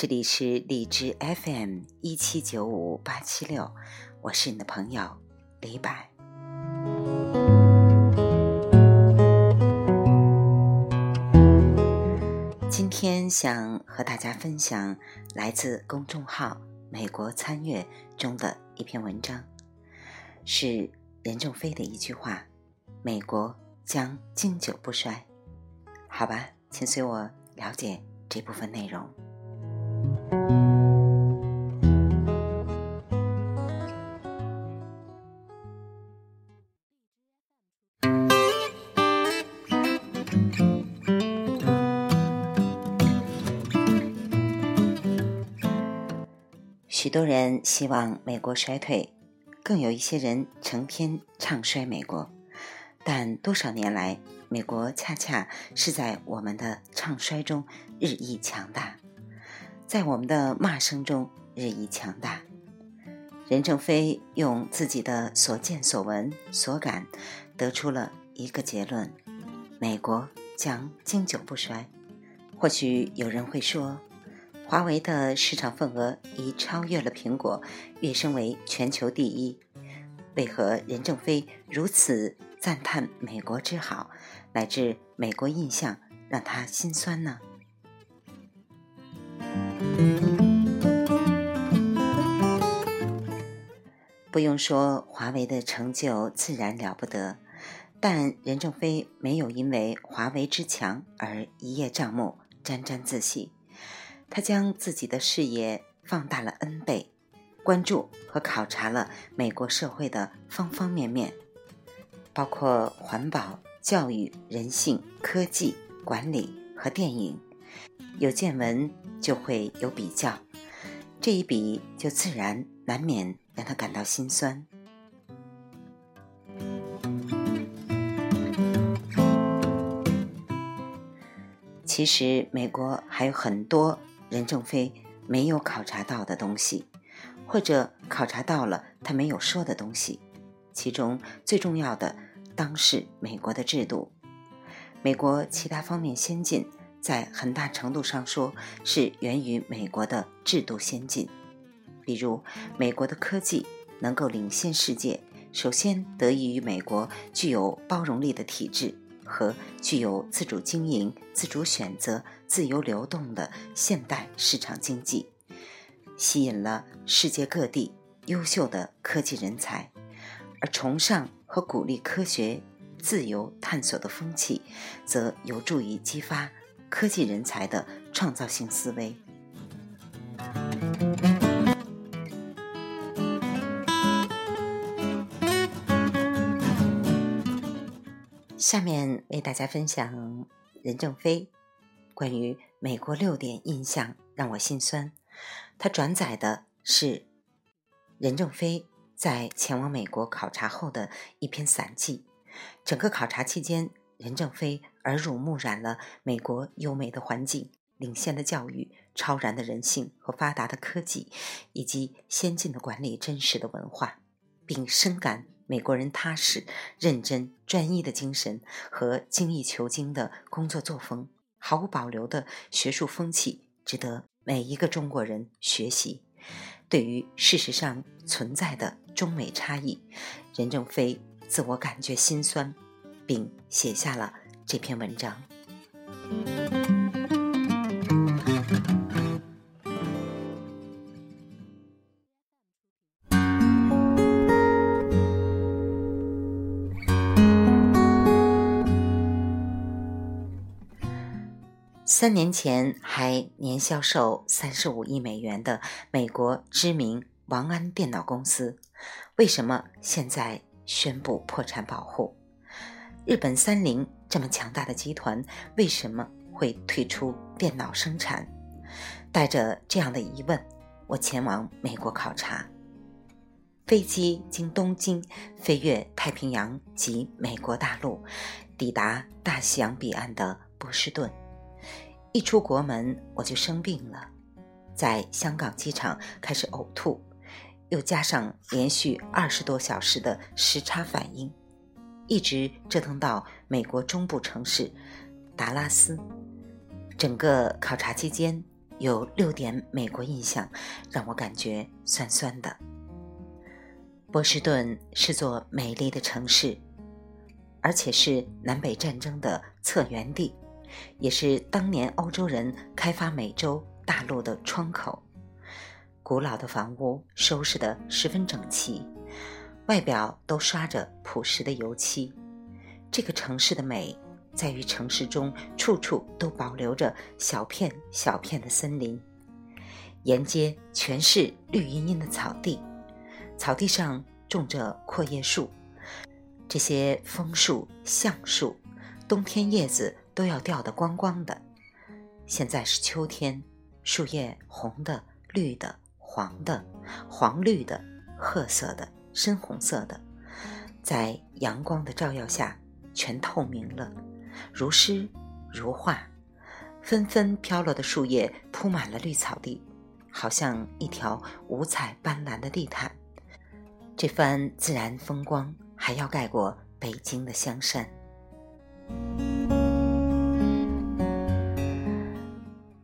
这里是荔枝 FM 一七九五八七六，我是你的朋友李柏。今天想和大家分享来自公众号“美国参阅”中的一篇文章，是任正非的一句话：“美国将经久不衰。”好吧，请随我了解这部分内容。许多人希望美国衰退，更有一些人成天唱衰美国。但多少年来，美国恰恰是在我们的唱衰中日益强大，在我们的骂声中日益强大。任正非用自己的所见所闻所感，得出了一个结论：美国将经久不衰。或许有人会说。华为的市场份额已超越了苹果，跃升为全球第一。为何任正非如此赞叹美国之好，乃至美国印象让他心酸呢？不用说，华为的成就自然了不得，但任正非没有因为华为之强而一叶障目、沾沾自喜。他将自己的事业放大了 N 倍，关注和考察了美国社会的方方面面，包括环保、教育、人性、科技、管理和电影。有见闻就会有比较，这一比就自然难免让他感到心酸。其实，美国还有很多。任正非没有考察到的东西，或者考察到了他没有说的东西，其中最重要的当是美国的制度。美国其他方面先进，在很大程度上说是源于美国的制度先进。比如，美国的科技能够领先世界，首先得益于美国具有包容力的体制。和具有自主经营、自主选择、自由流动的现代市场经济，吸引了世界各地优秀的科技人才，而崇尚和鼓励科学、自由探索的风气，则有助于激发科技人才的创造性思维。下面为大家分享任正非关于美国六点印象让我心酸。他转载的是任正非在前往美国考察后的一篇散记。整个考察期间，任正非耳濡目染了美国优美的环境、领先的教育、超然的人性和发达的科技，以及先进的管理、真实的文化，并深感。美国人踏实、认真、专一的精神和精益求精的工作作风，毫无保留的学术风气，值得每一个中国人学习。对于事实上存在的中美差异，任正非自我感觉心酸，并写下了这篇文章。三年前还年销售三十五亿美元的美国知名王安电脑公司，为什么现在宣布破产保护？日本三菱这么强大的集团，为什么会退出电脑生产？带着这样的疑问，我前往美国考察。飞机经东京飞越太平洋及美国大陆，抵达大西洋彼岸的波士顿。一出国门，我就生病了，在香港机场开始呕吐，又加上连续二十多小时的时差反应，一直折腾到美国中部城市达拉斯。整个考察期间，有六点美国印象让我感觉酸酸的。波士顿是座美丽的城市，而且是南北战争的策源地，也是当年欧洲人开发美洲大陆的窗口。古老的房屋收拾得十分整齐，外表都刷着朴实的油漆。这个城市的美在于城市中处处都保留着小片小片的森林，沿街全是绿茵茵的草地。草地上种着阔叶树，这些枫树、橡树，冬天叶子都要掉得光光的。现在是秋天，树叶红的、绿的、黄的、黄绿的、褐色的、深红色的，在阳光的照耀下，全透明了，如诗如画。纷纷飘落的树叶铺满了绿草地，好像一条五彩斑斓的地毯。这番自然风光还要盖过北京的香山。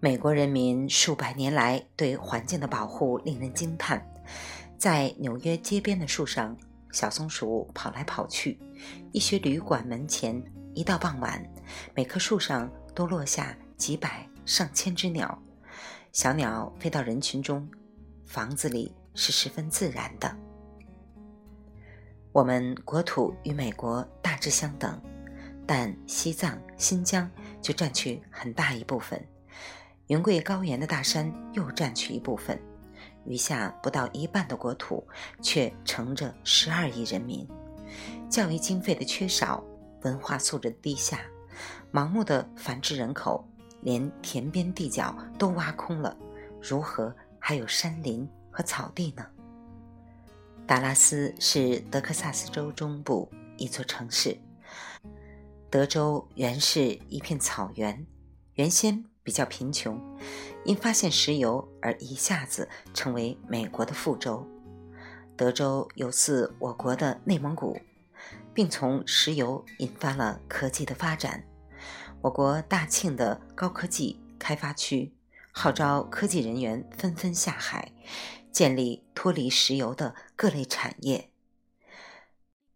美国人民数百年来对环境的保护令人惊叹。在纽约街边的树上，小松鼠跑来跑去；一些旅馆门前，一到傍晚，每棵树上都落下几百上千只鸟。小鸟飞到人群中，房子里是十分自然的。我们国土与美国大致相等，但西藏、新疆就占据很大一部分，云贵高原的大山又占去一部分，余下不到一半的国土却盛着十二亿人民。教育经费的缺少，文化素质低下，盲目的繁殖人口，连田边地角都挖空了，如何还有山林和草地呢？达拉斯是德克萨斯州中部一座城市。德州原是一片草原，原先比较贫穷，因发现石油而一下子成为美国的副州。德州有似我国的内蒙古，并从石油引发了科技的发展。我国大庆的高科技开发区，号召科技人员纷纷下海。建立脱离石油的各类产业。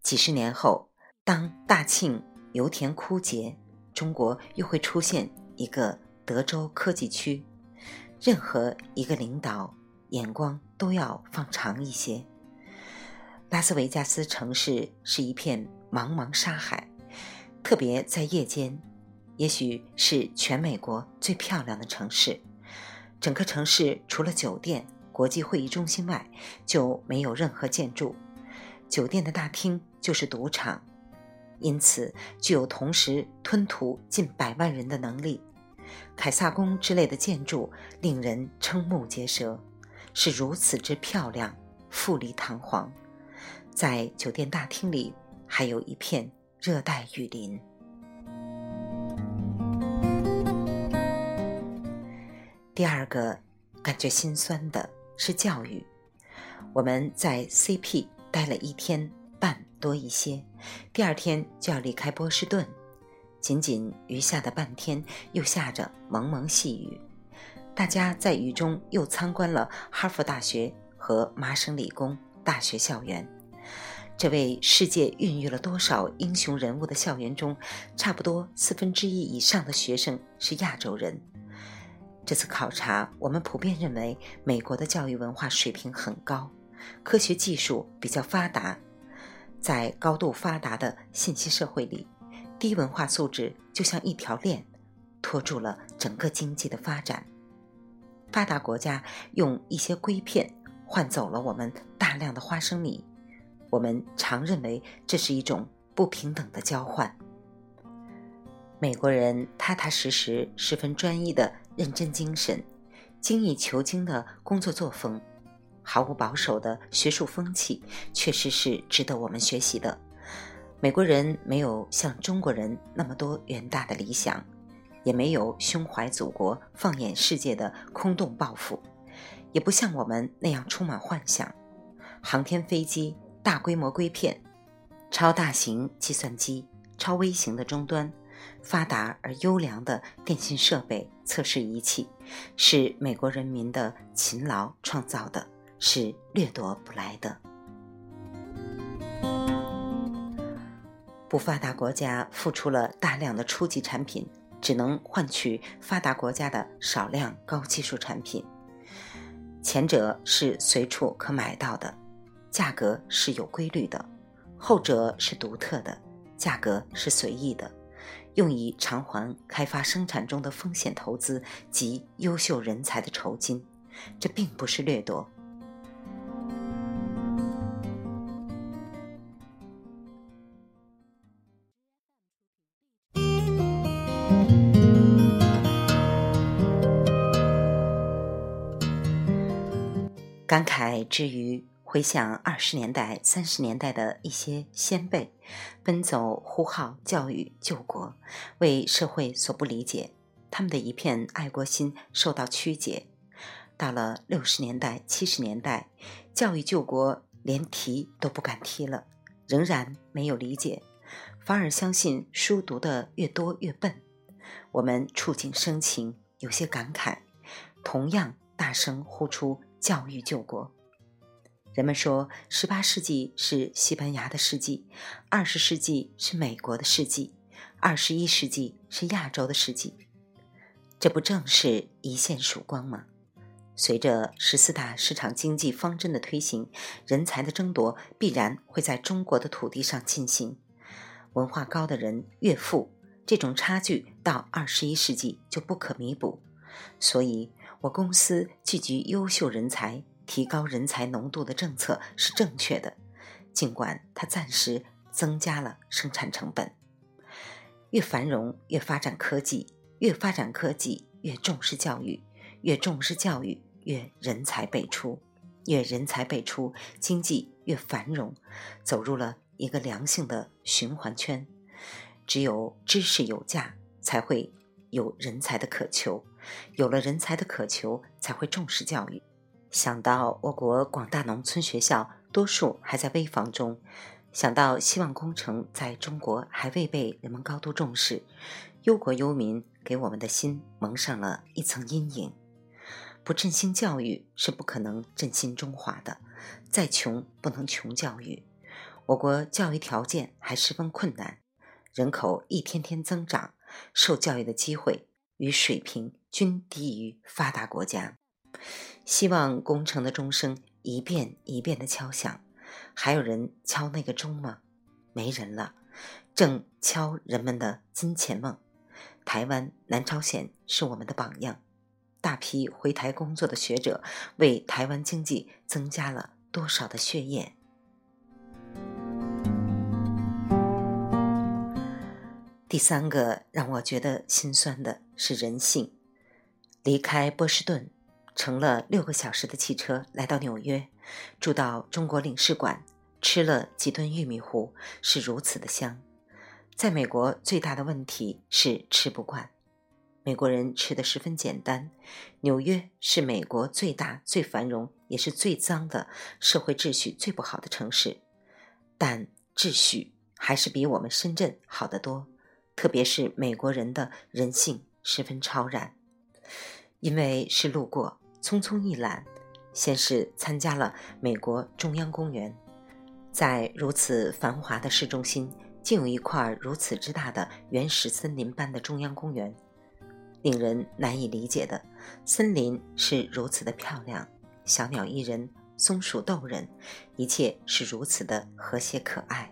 几十年后，当大庆油田枯竭，中国又会出现一个德州科技区。任何一个领导眼光都要放长一些。拉斯维加斯城市是一片茫茫沙海，特别在夜间，也许是全美国最漂亮的城市。整个城市除了酒店。国际会议中心外就没有任何建筑，酒店的大厅就是赌场，因此具有同时吞吐近百万人的能力。凯撒宫之类的建筑令人瞠目结舌，是如此之漂亮、富丽堂皇。在酒店大厅里还有一片热带雨林。第二个感觉心酸的。是教育。我们在 CP 待了一天半多一些，第二天就要离开波士顿。仅仅余下的半天，又下着蒙蒙细雨。大家在雨中又参观了哈佛大学和麻省理工大学校园。这位世界孕育了多少英雄人物的校园中，差不多四分之一以上的学生是亚洲人。这次考察，我们普遍认为美国的教育文化水平很高，科学技术比较发达。在高度发达的信息社会里，低文化素质就像一条链，拖住了整个经济的发展。发达国家用一些硅片换走了我们大量的花生米，我们常认为这是一种不平等的交换。美国人踏踏实实、十分专一的。认真精神、精益求精的工作作风、毫无保守的学术风气，确实是值得我们学习的。美国人没有像中国人那么多远大的理想，也没有胸怀祖国、放眼世界的空洞抱负，也不像我们那样充满幻想。航天飞机、大规模硅片、超大型计算机、超微型的终端、发达而优良的电信设备、测试仪器，是美国人民的勤劳创造的，是掠夺不来的。不发达国家付出了大量的初级产品，只能换取发达国家的少量高技术产品。前者是随处可买到的，价格是有规律的；后者是独特的，价格是随意的，用以偿还开发生产中的风险投资及优秀人才的酬金。这并不是掠夺。感慨之余，回想二十年代、三十年代的一些先辈，奔走呼号教育救国，为社会所不理解，他们的一片爱国心受到曲解。到了六十年代、七十年代，教育救国连提都不敢提了，仍然没有理解，反而相信书读的越多越笨。我们触景生情，有些感慨，同样大声呼出。教育救国。人们说，十八世纪是西班牙的世纪，二十世纪是美国的世纪，二十一世纪是亚洲的世纪。这不正是一线曙光吗？随着十四大市场经济方针的推行，人才的争夺必然会在中国的土地上进行。文化高的人越富，这种差距到二十一世纪就不可弥补。所以。我公司聚集优秀人才、提高人才浓度的政策是正确的，尽管它暂时增加了生产成本。越繁荣越发展科技，越发展科技越重视教育，越重视教育越人才辈出，越人才辈出经济越繁荣，走入了一个良性的循环圈。只有知识有价，才会有人才的渴求。有了人才的渴求，才会重视教育。想到我国广大农村学校多数还在危房中，想到希望工程在中国还未被人们高度重视，忧国忧民给我们的心蒙上了一层阴影。不振兴教育是不可能振兴中华的。再穷不能穷教育。我国教育条件还十分困难，人口一天天增长，受教育的机会与水平。均低于发达国家，希望工程的钟声一遍一遍的敲响，还有人敲那个钟吗？没人了，正敲人们的金钱梦。台湾、南朝鲜是我们的榜样，大批回台工作的学者为台湾经济增加了多少的血液？第三个让我觉得心酸的是人性。离开波士顿，乘了六个小时的汽车来到纽约，住到中国领事馆，吃了几顿玉米糊，是如此的香。在美国，最大的问题是吃不惯。美国人吃的十分简单。纽约是美国最大、最繁荣，也是最脏的社会秩序最不好的城市，但秩序还是比我们深圳好得多。特别是美国人的人性十分超然。因为是路过，匆匆一览，先是参加了美国中央公园。在如此繁华的市中心，竟有一块如此之大的原始森林般的中央公园，令人难以理解的。森林是如此的漂亮，小鸟依人，松鼠逗人，一切是如此的和谐可爱。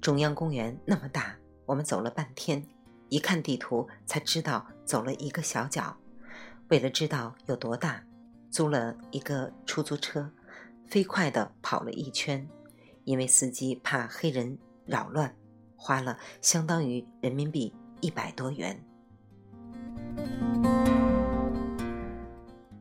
中央公园那么大，我们走了半天，一看地图才知道走了一个小角。为了知道有多大，租了一个出租车，飞快地跑了一圈。因为司机怕黑人扰乱，花了相当于人民币一百多元。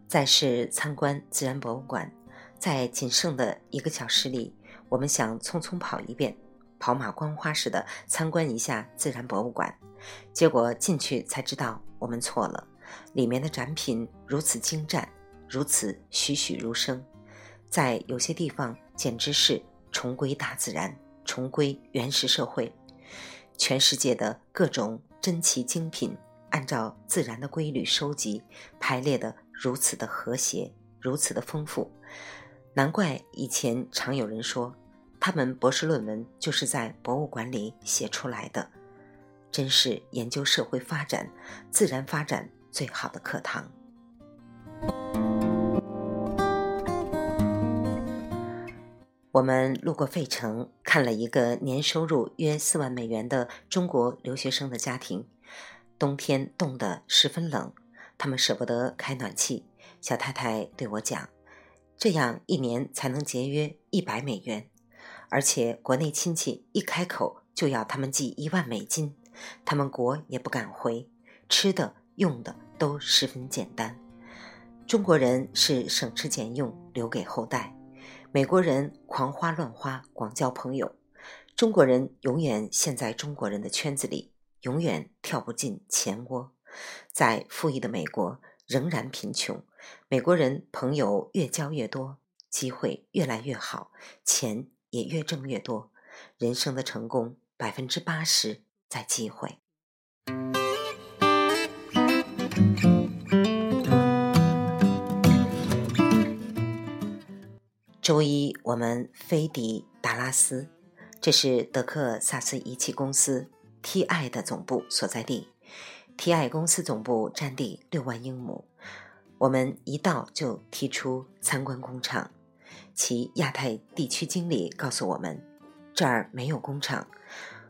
再是参观自然博物馆，在仅剩的一个小时里，我们想匆匆跑一遍，跑马观花似的参观一下自然博物馆，结果进去才知道我们错了。里面的展品如此精湛，如此栩栩如生，在有些地方简直是重归大自然，重归原始社会。全世界的各种珍奇精品，按照自然的规律收集排列的如此的和谐，如此的丰富。难怪以前常有人说，他们博士论文就是在博物馆里写出来的，真是研究社会发展、自然发展最好的课堂。我们路过费城，看了一个年收入约四万美元的中国留学生的家庭，冬天冻得十分冷，他们舍不得开暖气。小太太对我讲。这样一年才能节约一百美元，而且国内亲戚一开口就要他们寄一万美金，他们国也不敢回，吃的用的都十分简单。中国人是省吃俭用留给后代，美国人狂花乱花广交朋友，中国人永远陷在中国人的圈子里，永远跳不进钱窝，在富裕的美国。仍然贫穷，美国人朋友越交越多，机会越来越好，钱也越挣越多。人生的成功百分之八十在机会。周一我们飞抵达拉斯，这是德克萨斯仪器公司 TI 的总部所在地。TI 公司总部占地六万英亩，我们一到就提出参观工厂。其亚太地区经理告诉我们，这儿没有工厂，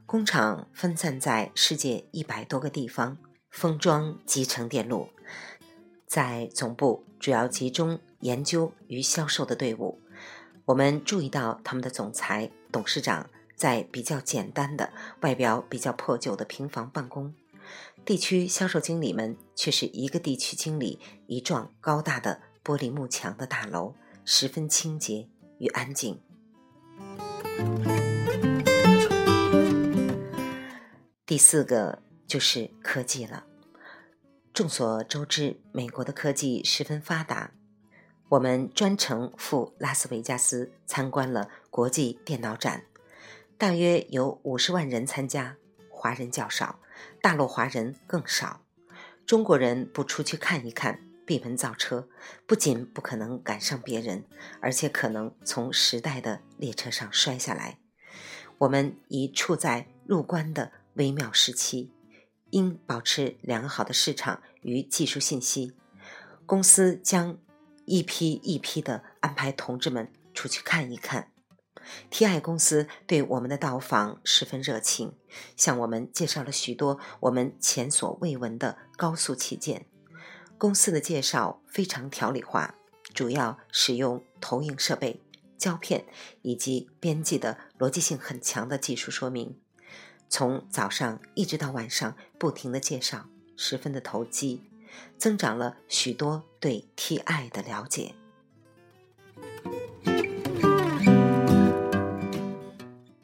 工厂分散在世界一百多个地方，封装集成电路。在总部主要集中研究与销售的队伍。我们注意到他们的总裁、董事长在比较简单的、外表比较破旧的平房办公。地区销售经理们却是一个地区经理一幢高大的玻璃幕墙的大楼，十分清洁与安静。第四个就是科技了。众所周知，美国的科技十分发达。我们专程赴拉斯维加斯参观了国际电脑展，大约有五十万人参加，华人较少。大陆华人更少，中国人不出去看一看，闭门造车，不仅不可能赶上别人，而且可能从时代的列车上摔下来。我们已处在入关的微妙时期，应保持良好的市场与技术信息。公司将一批一批地安排同志们出去看一看。T.I 公司对我们的到访十分热情，向我们介绍了许多我们前所未闻的高速器件。公司的介绍非常条理化，主要使用投影设备、胶片以及编辑的逻辑性很强的技术说明。从早上一直到晚上，不停的介绍，十分的投机，增长了许多对 T.I 的了解。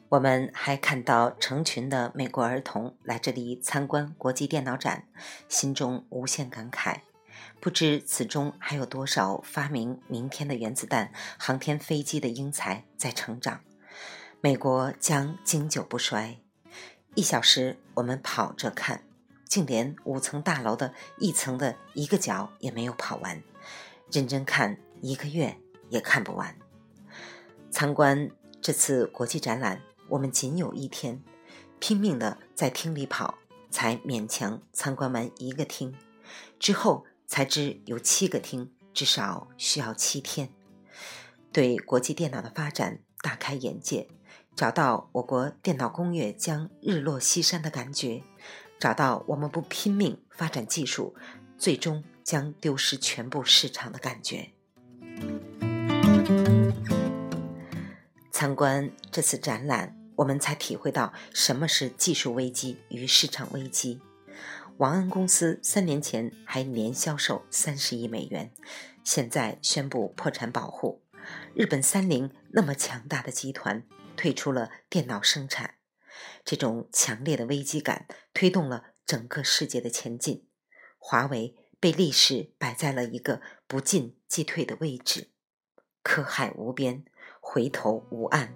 我们还看到成群的美国儿童来这里参观国际电脑展，心中无限感慨。不知此中还有多少发明明天的原子弹、航天飞机的英才在成长。美国将经久不衰。一小时，我们跑着看，竟连五层大楼的一层的一个角也没有跑完。认真看，一个月也看不完。参观这次国际展览。我们仅有一天，拼命的在厅里跑，才勉强参观完一个厅。之后才知有七个厅，至少需要七天。对国际电脑的发展大开眼界，找到我国电脑工业将日落西山的感觉，找到我们不拼命发展技术，最终将丢失全部市场的感觉。参观这次展览。我们才体会到什么是技术危机与市场危机。王安公司三年前还年销售三十亿美元，现在宣布破产保护。日本三菱那么强大的集团退出了电脑生产，这种强烈的危机感推动了整个世界的前进。华为被历史摆在了一个不进即退的位置，科海无边，回头无岸。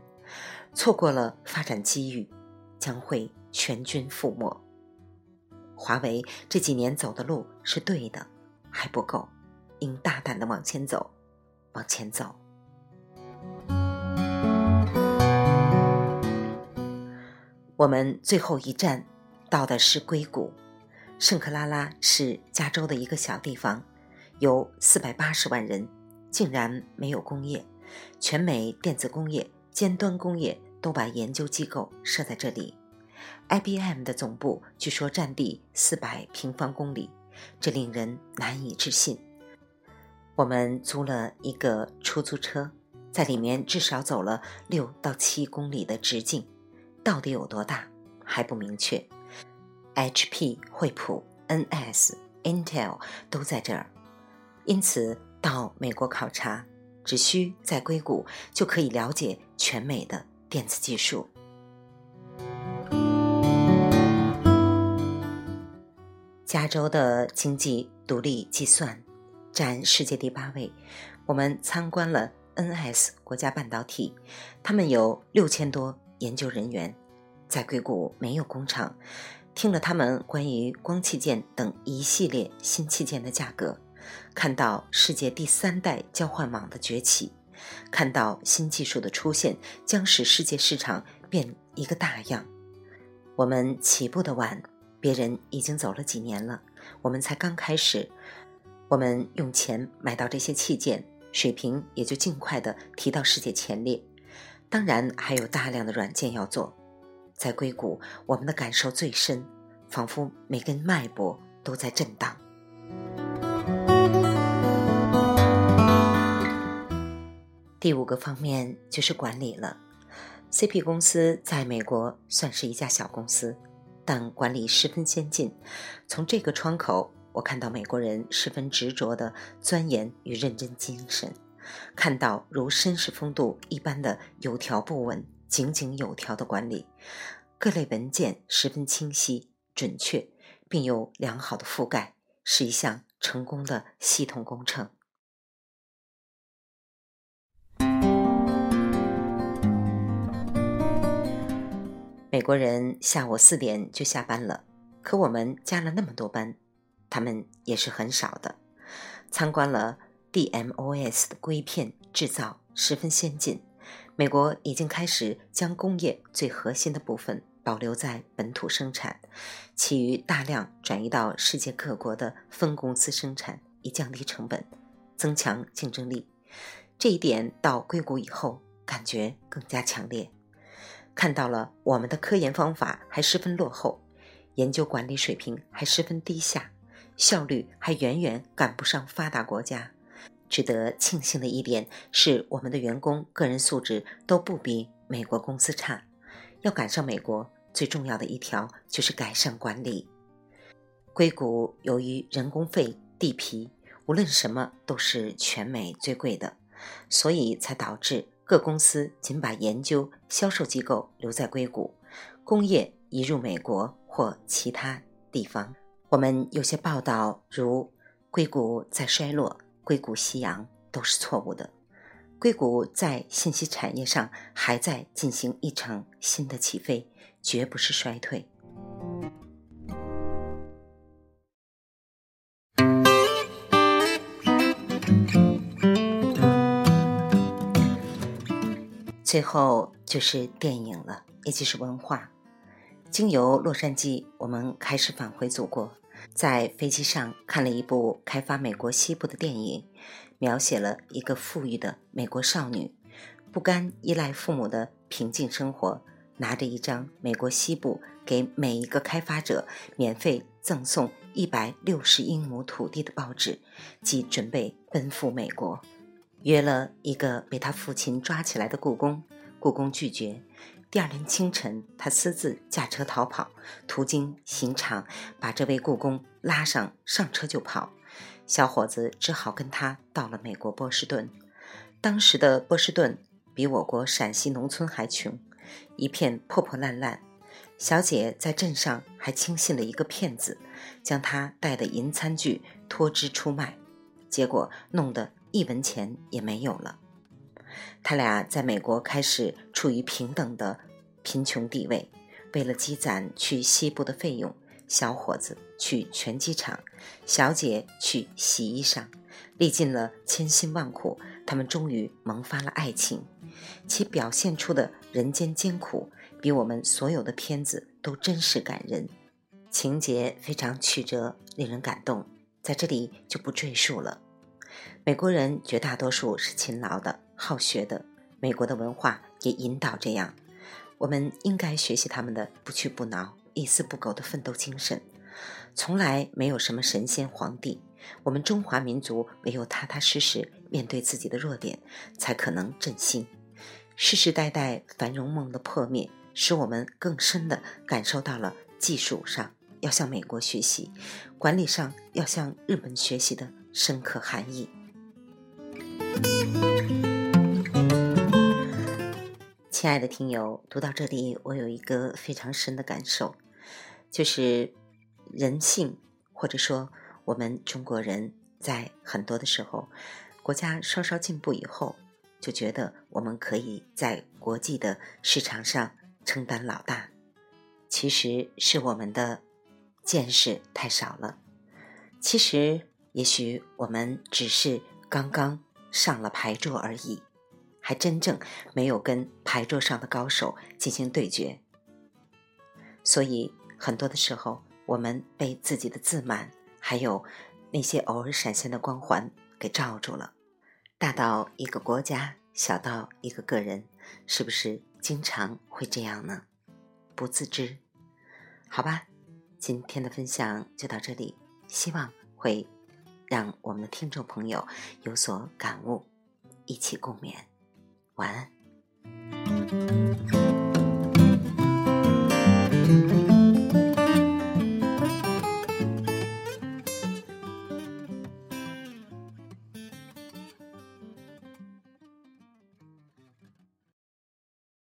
错过了发展机遇，将会全军覆没。华为这几年走的路是对的，还不够，应大胆的往前走，往前走。我们最后一站到的是硅谷，圣克拉拉是加州的一个小地方，有四百八十万人，竟然没有工业，全美电子工业、尖端工业都把研究机构设在这里。IBM 的总部据说占地四百平方公里，这令人难以置信。我们租了一个出租车，在里面至少走了六到七公里的直径，到底有多大还不明确。HP、惠普、NS、Intel 都在这儿，因此到美国考察，只需在硅谷就可以了解全美的电子技术。加州的经济独立计算占世界第八位。我们参观了 NS 国家半导体，他们有六千多研究人员，在硅谷没有工厂。听了他们关于光器件等一系列新器件的价格，看到世界第三代交换网的崛起，看到新技术的出现将使世界市场变一个大样。我们起步的晚。别人已经走了几年了，我们才刚开始。我们用钱买到这些器件，水平也就尽快的提到世界前列。当然还有大量的软件要做。在硅谷，我们的感受最深，仿佛每根脉搏都在震荡。第五个方面就是管理了。CP 公司在美国算是一家小公司。但管理十分先进。从这个窗口，我看到美国人十分执着的钻研与认真精神，看到如绅士风度一般的有条不紊、井井有条的管理。各类文件十分清晰、准确，并有良好的覆盖，是一项成功的系统工程。美国人下午四点就下班了，可我们加了那么多班，他们也是很少的。参观了 DMOS 的硅片制造十分先进，美国已经开始将工业最核心的部分保留在本土生产，其余大量转移到世界各国的分公司生产，以降低成本，增强竞争力。这一点到硅谷以后，感觉更加强烈。看到了我们的科研方法还十分落后，研究管理水平还十分低下，效率还远远赶不上发达国家。值得庆幸的一点是，我们的员工个人素质都不比美国公司差。要赶上美国，最重要的一条就是改善管理。硅谷由于人工费、地皮，无论什么都是全美最贵的，所以才导致。各公司仅把研究、销售机构留在硅谷，工业移入美国或其他地方。我们有些报道如“硅谷在衰落”“硅谷夕阳”都是错误的。硅谷在信息产业上还在进行一场新的起飞，绝不是衰退。最后就是电影了，也就是文化。经由洛杉矶，我们开始返回祖国。在飞机上看了一部开发美国西部的电影，描写了一个富裕的美国少女，不甘依赖父母的平静生活，拿着一张美国西部给每一个开发者免费赠送一百六十英亩土地的报纸，即准备奔赴美国。约了一个被他父亲抓起来的故宫，故宫拒绝。第二天清晨，他私自驾车逃跑，途经刑场，把这位故宫拉上，上车就跑。小伙子只好跟他到了美国波士顿。当时的波士顿比我国陕西农村还穷，一片破破烂烂。小姐在镇上还轻信了一个骗子，将他带的银餐具托支出卖，结果弄得。一文钱也没有了。他俩在美国开始处于平等的贫穷地位。为了积攒去西部的费用，小伙子去拳击场，小姐去洗衣裳，历尽了千辛万苦，他们终于萌发了爱情，其表现出的人间艰苦，比我们所有的片子都真实感人，情节非常曲折，令人感动，在这里就不赘述了。美国人绝大多数是勤劳的、好学的，美国的文化也引导这样。我们应该学习他们的不屈不挠、一丝不苟的奋斗精神。从来没有什么神仙皇帝，我们中华民族唯有踏踏实实面对自己的弱点，才可能振兴。世世代代繁荣梦的破灭，使我们更深地感受到了技术上要向美国学习，管理上要向日本学习的深刻含义。亲爱的听友，读到这里，我有一个非常深的感受，就是人性，或者说我们中国人在很多的时候，国家稍稍进步以后，就觉得我们可以在国际的市场上承担老大，其实是我们的见识太少了。其实，也许我们只是刚刚上了牌桌而已。还真正没有跟牌桌上的高手进行对决，所以很多的时候，我们被自己的自满，还有那些偶尔闪现的光环给罩住了。大到一个国家，小到一个个人，是不是经常会这样呢？不自知。好吧，今天的分享就到这里，希望会让我们的听众朋友有所感悟，一起共勉。晚安。